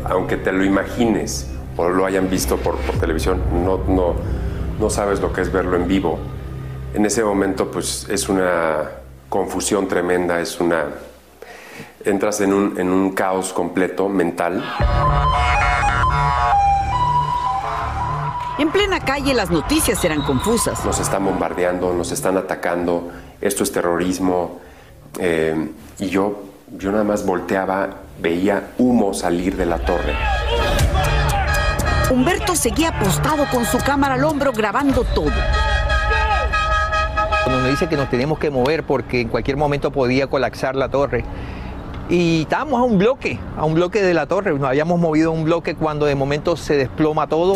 aunque te lo imagines o lo hayan visto por, por televisión, no, no, no sabes lo que es verlo en vivo. En ese momento pues es una confusión tremenda, es una... entras en un, en un caos completo mental. En plena calle las noticias eran confusas. Nos están bombardeando, nos están atacando, esto es terrorismo. Eh, y yo, yo nada más volteaba, veía humo salir de la torre. Humberto seguía apostado con su cámara al hombro grabando todo. Nos dice que nos tenemos que mover porque en cualquier momento podía colapsar la torre. Y estábamos a un bloque, a un bloque de la torre. Nos habíamos movido a un bloque cuando de momento se desploma todo.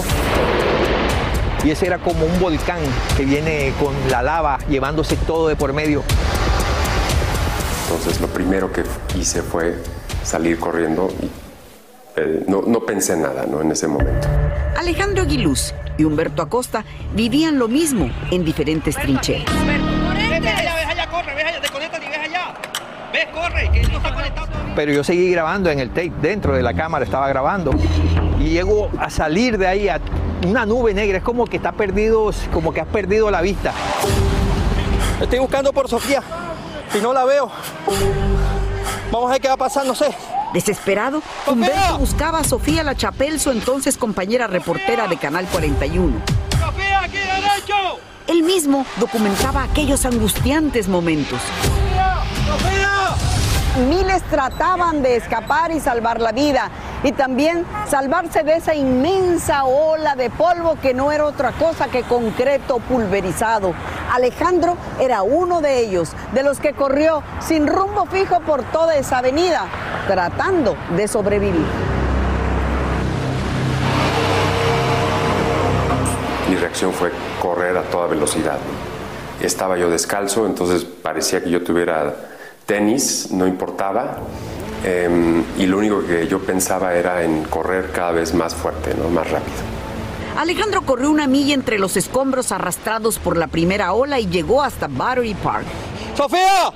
Y ese era como un volcán que viene con la lava llevándose todo de por medio. Entonces lo primero que hice fue salir corriendo y eh, no, no, pensé nada ¿no? en ese momento. Alejandro Aguiluz y Humberto Acosta vivían lo mismo en diferentes trincheras. Pero yo seguí grabando en el tape, dentro de la cámara estaba grabando. Y llego a salir de ahí a una nube negra, es como que está perdido, como que has perdido la vista. Estoy buscando por Sofía y no la veo. Vamos a ver qué va a pasar, no sé. Desesperado, Humberto buscaba a Sofía La Chapel, su entonces compañera reportera de Canal 41. ¡Sofía, aquí derecho! Él mismo documentaba aquellos angustiantes momentos. Miles trataban de escapar y salvar la vida y también salvarse de esa inmensa ola de polvo que no era otra cosa que concreto pulverizado. Alejandro era uno de ellos, de los que corrió sin rumbo fijo por toda esa avenida, tratando de sobrevivir. Mi reacción fue correr a toda velocidad. Estaba yo descalzo, entonces parecía que yo tuviera tenis, no importaba. Eh, y lo único que yo pensaba era en correr cada vez más fuerte, ¿no? más rápido. Alejandro corrió una milla entre los escombros arrastrados por la primera ola y llegó hasta Battery Park. ¡Sofía!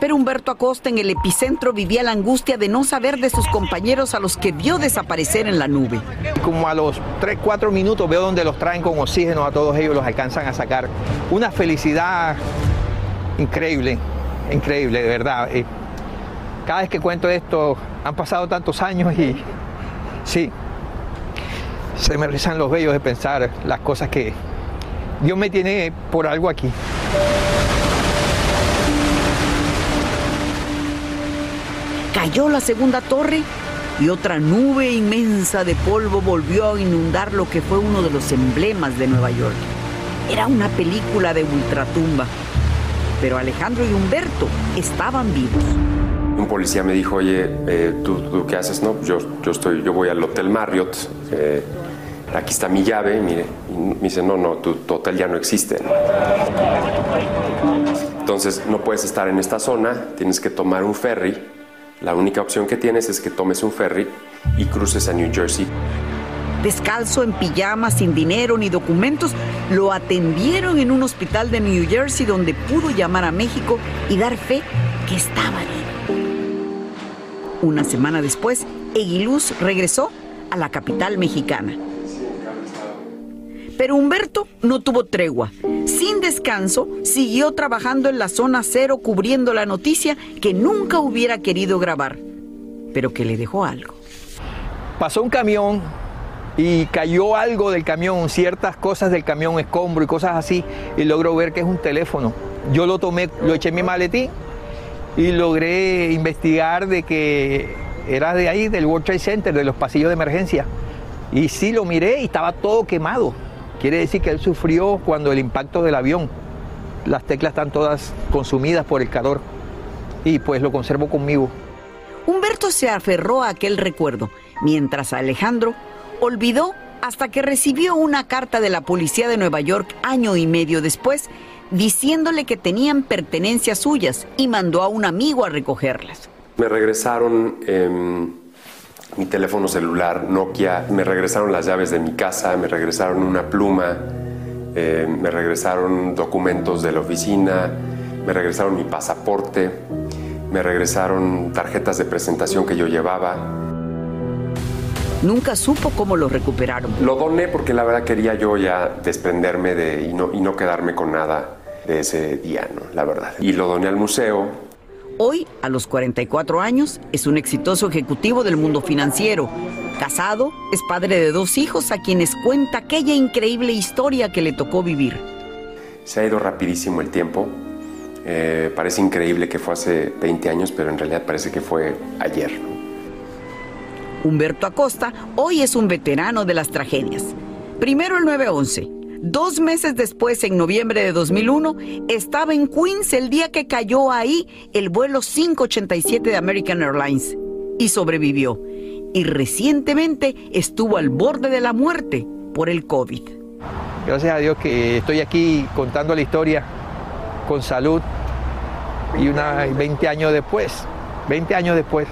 Pero Humberto Acosta en el epicentro vivía la angustia de no saber de sus compañeros a los que vio desaparecer en la nube. Como a los 3, 4 minutos veo donde los traen con oxígeno a todos ellos, los alcanzan a sacar. Una felicidad increíble, increíble, de verdad. Cada vez que cuento esto, han pasado tantos años y sí, se me rizan los vellos de pensar las cosas que Dios me tiene por algo aquí. Cayó la segunda torre y otra nube inmensa de polvo volvió a inundar lo que fue uno de los emblemas de Nueva York. Era una película de ultratumba, pero Alejandro y Humberto estaban vivos. Un policía me dijo, oye, eh, ¿tú, ¿tú, qué haces? No, yo, yo, estoy, yo voy al Hotel Marriott, eh, aquí está mi llave, mire. Y me dice, no, no, tu, tu hotel ya no existe. Entonces no puedes estar en esta zona, tienes que tomar un ferry la única opción que tienes es que tomes un ferry y cruces a New Jersey. Descalzo, en pijama, sin dinero ni documentos, lo atendieron en un hospital de New Jersey donde pudo llamar a México y dar fe que estaba bien. Una semana después, Eguiluz regresó a la capital mexicana. Pero Humberto no tuvo tregua. Sin descanso, siguió trabajando en la zona cero cubriendo la noticia que nunca hubiera querido grabar, pero que le dejó algo. Pasó un camión y cayó algo del camión, ciertas cosas del camión, escombro y cosas así, y logró ver que es un teléfono. Yo lo tomé, lo eché en mi maletín y logré investigar de que era de ahí, del World Trade Center, de los pasillos de emergencia. Y sí, lo miré y estaba todo quemado. Quiere decir que él sufrió cuando el impacto del avión. Las teclas están todas consumidas por el calor. Y pues lo conservo conmigo. Humberto se aferró a aquel recuerdo, mientras Alejandro olvidó hasta que recibió una carta de la policía de Nueva York año y medio después diciéndole que tenían pertenencias suyas y mandó a un amigo a recogerlas. Me regresaron em, mi teléfono celular Nokia, me regresaron las llaves de mi casa, me regresaron una pluma, em, me regresaron documentos de la oficina, me regresaron mi pasaporte, me regresaron tarjetas de presentación que yo llevaba. Nunca supo cómo lo recuperaron. Lo doné porque la verdad quería yo ya desprenderme de y no, y no quedarme con nada de ese día, ¿no? la verdad. Y lo doné al museo. Hoy, a los 44 años, es un exitoso ejecutivo del mundo financiero. Casado, es padre de dos hijos a quienes cuenta aquella increíble historia que le tocó vivir. Se ha ido rapidísimo el tiempo. Eh, parece increíble que fue hace 20 años, pero en realidad parece que fue ayer. Humberto Acosta hoy es un veterano de las tragedias. Primero el 9-11. Dos meses después, en noviembre de 2001, estaba en Queens el día que cayó ahí el vuelo 587 de American Airlines y sobrevivió. Y recientemente estuvo al borde de la muerte por el COVID. Gracias a Dios que estoy aquí contando la historia con salud y una 20 años después, 20 años después.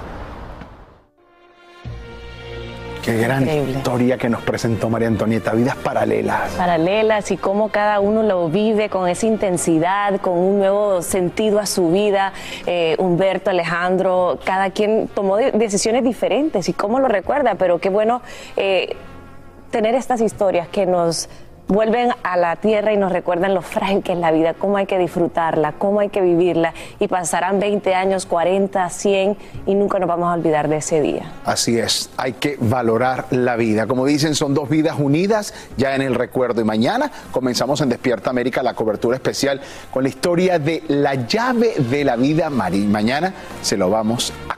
Qué gran historia que nos presentó María Antonieta, vidas paralelas. Paralelas y cómo cada uno lo vive con esa intensidad, con un nuevo sentido a su vida. Eh, Humberto, Alejandro, cada quien tomó decisiones diferentes y cómo lo recuerda, pero qué bueno eh, tener estas historias que nos vuelven a la tierra y nos recuerdan lo frágil que es la vida, cómo hay que disfrutarla, cómo hay que vivirla y pasarán 20 años, 40, 100 y nunca nos vamos a olvidar de ese día. Así es, hay que valorar la vida. Como dicen, son dos vidas unidas ya en el recuerdo y mañana comenzamos en Despierta América la cobertura especial con la historia de la llave de la vida Mañana se lo vamos a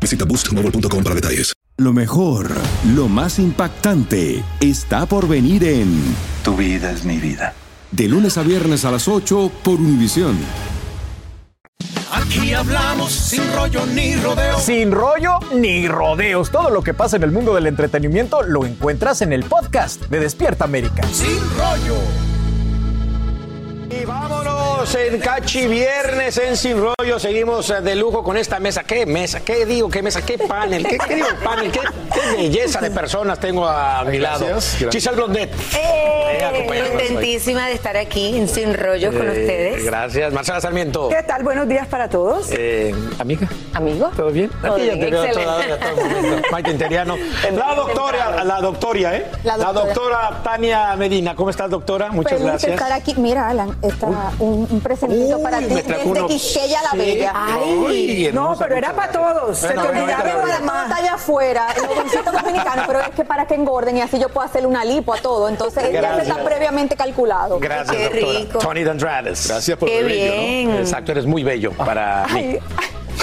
Visita boostmobile.com para detalles. Lo mejor, lo más impactante, está por venir en Tu vida es mi vida. De lunes a viernes a las 8 por Univisión. Aquí hablamos sin rollo ni rodeos. Sin rollo ni rodeos. Todo lo que pasa en el mundo del entretenimiento lo encuentras en el podcast de Despierta América. Sin rollo. Y vámonos en Cachi Viernes en Sin Rollo. Seguimos eh, de lujo con esta mesa. ¿Qué mesa? ¿Qué digo? ¿Qué mesa? ¿Qué panel? ¿Qué, qué digo panel? ¿Qué, qué belleza de personas tengo a mi lado? Giselle Blondet. Eh, contentísima de estar aquí en Sin Rollo con Eh, ustedes. Gracias. Marcela Sarmiento. ¿Qué tal? Buenos días para todos. Eh, amiga. ¿Amigo? ¿Todo bien? Todo Aquí ya te veo todo momento. (laughs) Maite Interiano. La doctora, la doctora, ¿eh? La doctora. doctora Tania Medina. ¿Cómo estás, doctora? Muchas gracias. estar aquí. Mira, Alan, está un, un presentito Uy, para ti desde uno- Quisqueya la Sí. Bella. Ay, no, pero era para todos. Se te olvidaba demás. está allá afuera, el jovencito dominicano, pero es que para que engorden y así yo puedo hacerle una lipo a todo. Entonces, ya está previamente calculado. Gracias, Qué doctora. rico. Tony Dandrades. Gracias por Qué lo bello, ¿no? bien. Exacto, eres muy bello para mí.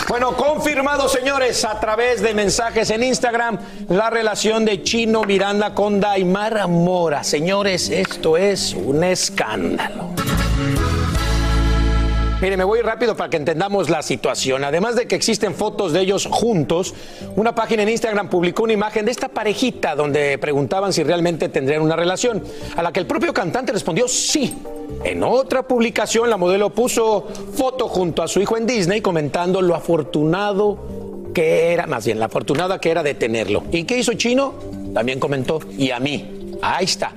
Bueno, confirmado, señores, a través de mensajes en Instagram, la relación de Chino Miranda con Daimara Mora. Señores, esto es un escándalo. Mire, me voy rápido para que entendamos la situación. Además de que existen fotos de ellos juntos, una página en Instagram publicó una imagen de esta parejita donde preguntaban si realmente tendrían una relación, a la que el propio cantante respondió sí. En otra publicación, la modelo puso foto junto a su hijo en Disney comentando lo afortunado que era, más bien, la afortunada que era de tenerlo. ¿Y qué hizo Chino? También comentó, y a mí. Ahí está.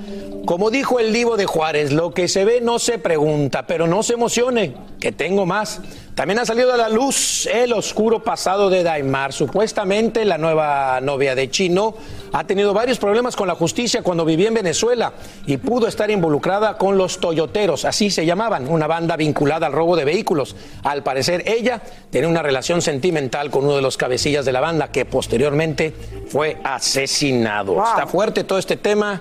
Como dijo el divo de Juárez, lo que se ve no se pregunta, pero no se emocione, que tengo más. También ha salido a la luz el oscuro pasado de Daimar. Supuestamente la nueva novia de Chino ha tenido varios problemas con la justicia cuando vivía en Venezuela y pudo estar involucrada con los Toyoteros, así se llamaban, una banda vinculada al robo de vehículos. Al parecer ella tenía una relación sentimental con uno de los cabecillas de la banda que posteriormente fue asesinado. Está fuerte todo este tema.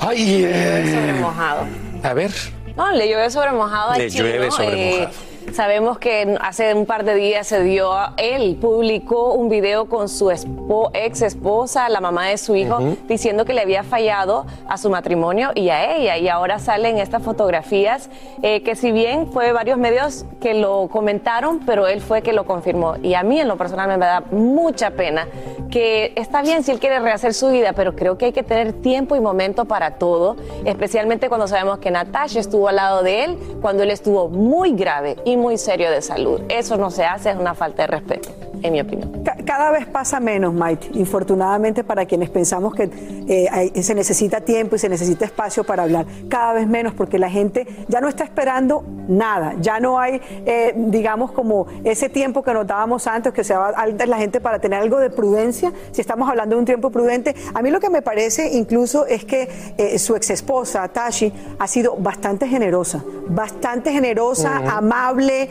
Ay, eh. Sobre mojado. A ver. No, le llueve sobre mojado a Le Chino, llueve sobre eh, mojado. Sabemos que hace un par de días se dio, él publicó un video con su espo- ex esposa, la mamá de su hijo, diciendo que le había fallado a su matrimonio y a ella. Y ahora salen estas fotografías eh, que si bien fue varios medios que lo comentaron, pero él fue que lo confirmó. Y a mí en lo personal me da mucha pena que está bien si él quiere rehacer su vida, pero creo que hay que tener tiempo y momento para todo, especialmente cuando sabemos que Natasha estuvo al lado de él cuando él estuvo muy grave y muy serio de salud. Eso no se hace, es una falta de respeto, en mi opinión. Ca- Cada vez pasa menos, Mike, infortunadamente para quienes pensamos que eh, hay- se necesita tiempo y se necesita espacio para hablar. Cada vez menos porque la gente ya no está esperando nada, ya no hay, eh, digamos, como ese tiempo que notábamos antes, que se antes la gente para tener algo de prudencia, si estamos hablando de un tiempo prudente. A mí lo que me parece incluso es que eh, su ex esposa, Tashi, ha sido bastante generosa, bastante generosa, amable,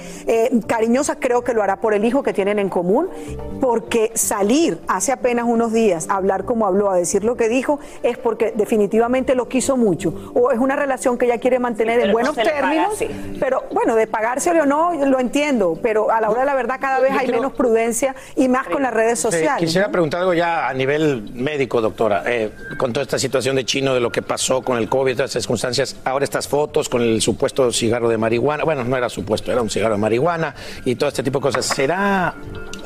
cariñosa, creo que lo hará por el hijo que tienen en común, porque salir hace apenas unos días a hablar como habló, a decir lo que dijo, es porque definitivamente lo quiso mucho, o es una relación que ella quiere mantener en no buenos términos, pero bueno, de pagárselo o no, lo entiendo, pero a la hora de la verdad cada vez yo hay menos prudencia y más con las redes sociales. quisiera ¿no? preguntar algo ya a nivel médico, doctora. Eh, con toda esta situación de Chino, de lo que pasó con el COVID, todas estas circunstancias, ahora estas fotos con el supuesto cigarro de marihuana, bueno, no era supuesto, era un cigarro de marihuana y todo este tipo de cosas. ¿Será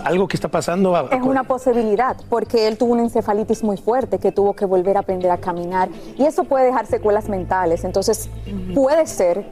algo que está pasando? A- Es una posibilidad, porque él tuvo una encefalitis muy fuerte que tuvo que volver a aprender a caminar y eso puede dejar secuelas mentales. Entonces, puede ser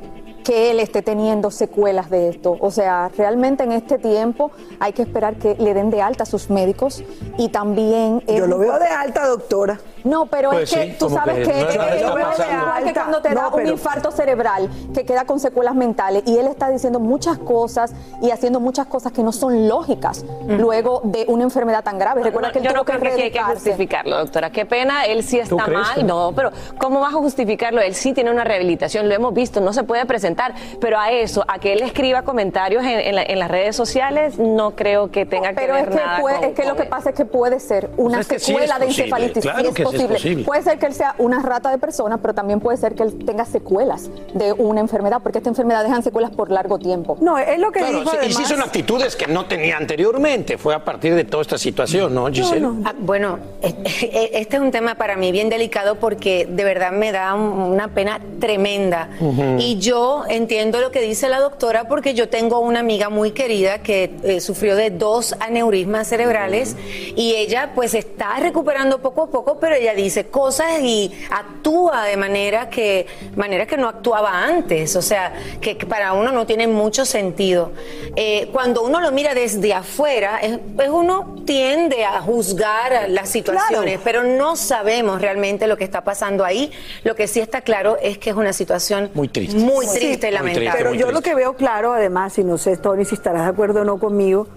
que él esté teniendo secuelas de esto. O sea, realmente en este tiempo hay que esperar que le den de alta a sus médicos y también... Yo lo veo de alta, doctora. No, pero Pues es que sí, tú sabes que que, no es es que igual que cuando te da pero- un infarto cerebral que queda con secuelas mentales y él está diciendo muchas cosas y haciendo muchas cosas que no son lógicas luego de una enfermedad tan grave. Recuerda No, que él yo tuvo no creo que, hay que justificarlo, doctora. Qué pena, él sí ¿Tú está mal. que- No, pero ¿cómo vas a justificarlo? Él sí tiene una rehabilitación, lo hemos visto, no se puede presentar. Pero a eso, a que él escriba comentarios en, en la- en las redes sociales, no creo que tenga Pero que es ver que, nada puede- con- es que lo que pasa es que puede ser una es que sí secuela es de encefalitis. claro sí es posible. posible. Puede ser que él sea una rata de persona, pero también puede ser que él tenga secuelas de una enfermedad, porque esta enfermedad deja secuelas por largo tiempo. No, es lo que Claro, sí, y sí son actitudes que no tenía anteriormente. Fue a partir de toda esta situación, ¿no, Giselle? Ah, bueno, eh, (laughs) este es un tema para mí bien delicado porque de verdad me da un- una pena tremenda. Ujú. Y yo entiendo lo que dice la doctora porque yo tengo una amiga muy querida que eh, sufrió de dos aneurismas cerebrales y ella pues está recuperando poco a poco, pero ella dice cosas y actúa de manera que, manera que no actuaba antes. O sea, que, que para uno no tiene mucho sentido. Eh, cuando uno lo mira desde afuera, es, es uno tiende a juzgar las situaciones, pero no sabemos realmente lo que está pasando ahí. Lo que sí está claro es que es una situación muy triste, muy Sí, triste y lamentable. Pero yo lo que veo claro, además, y no sé, Tony, si estarás de acuerdo o no conmigo,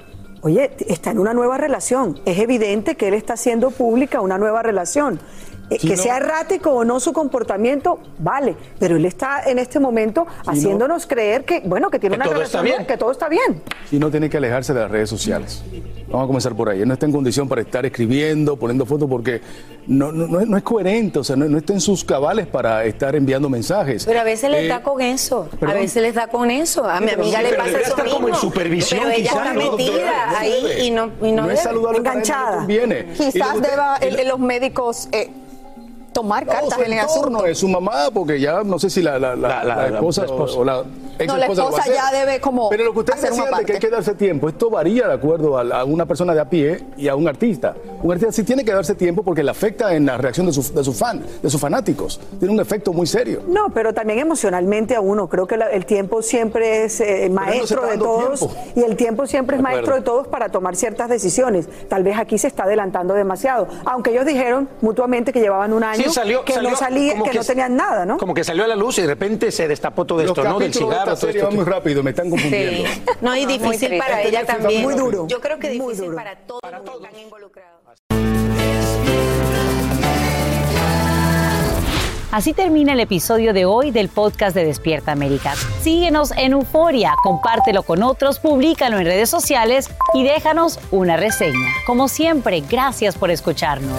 oye, está en una nueva relación. Es evidente que él está haciendo pública una nueva relación. Eh, que no. sea errático o no su comportamiento, vale, pero él está en este momento haciéndonos creer que, bueno, que tiene Que una todo está relación, bien. que todo está bien. Si no tiene que alejarse de las redes sociales. Vamos a comenzar por ahí. Él no está en condición para estar escribiendo, poniendo fotos, porque no, no, no es, no es coherente, o sea, no, no está en sus cabales para estar enviando mensajes. Pero a veces les Eh, da con eso, a veces les da con eso. A mi amiga sí, le pasa eso estar como en mismo. supervisión, pero ella quizás, está metida ahí y no, y no, No es saludable para él, Enganchada. conviene. Y Quizás deba el- los médicos eh, tomar cartas en el asunto. es su mamá, porque ya no sé si la, la, la- La- la- la la esposa, o- esposa. O, la, ex No, la esposa lo va a esposa hacer. ya debe como Pero lo que una decían de que hay que darse tiempo, esto varía de acuerdo a, una persona de a pie y a un artista. Un artista sí tiene que darse tiempo porque le afecta en la reacción de su, de su fan, de sus fanáticos. Tiene un efecto muy serio. No, pero también emocionalmente a uno. Creo que la- el tiempo siempre es eh, maestro de todos tiempo. y el tiempo siempre es De acuerdo. maestro de todos para tomar ciertas decisiones. Tal vez aquí se está adelantando demasiado. Aunque ellos dijeron mutuamente que llevaban un año Sí, salió- que salió no salía, como que, que no tenían nada, ¿no? Como que salió a la luz y de repente se destapó todo Los esto, ¿no? Del de cigarro, esta todo serie esto. van muy rápido, me están confundiendo. No, y muy difícil para ella también. Muy duro. Yo creo que difícil para todos los que están involucrados. Así termina el episodio de hoy del podcast de Despierta América. Síguenos en Euforia, compártelo con otros, públicalo en redes sociales y déjanos una reseña. Como siempre, gracias por escucharnos.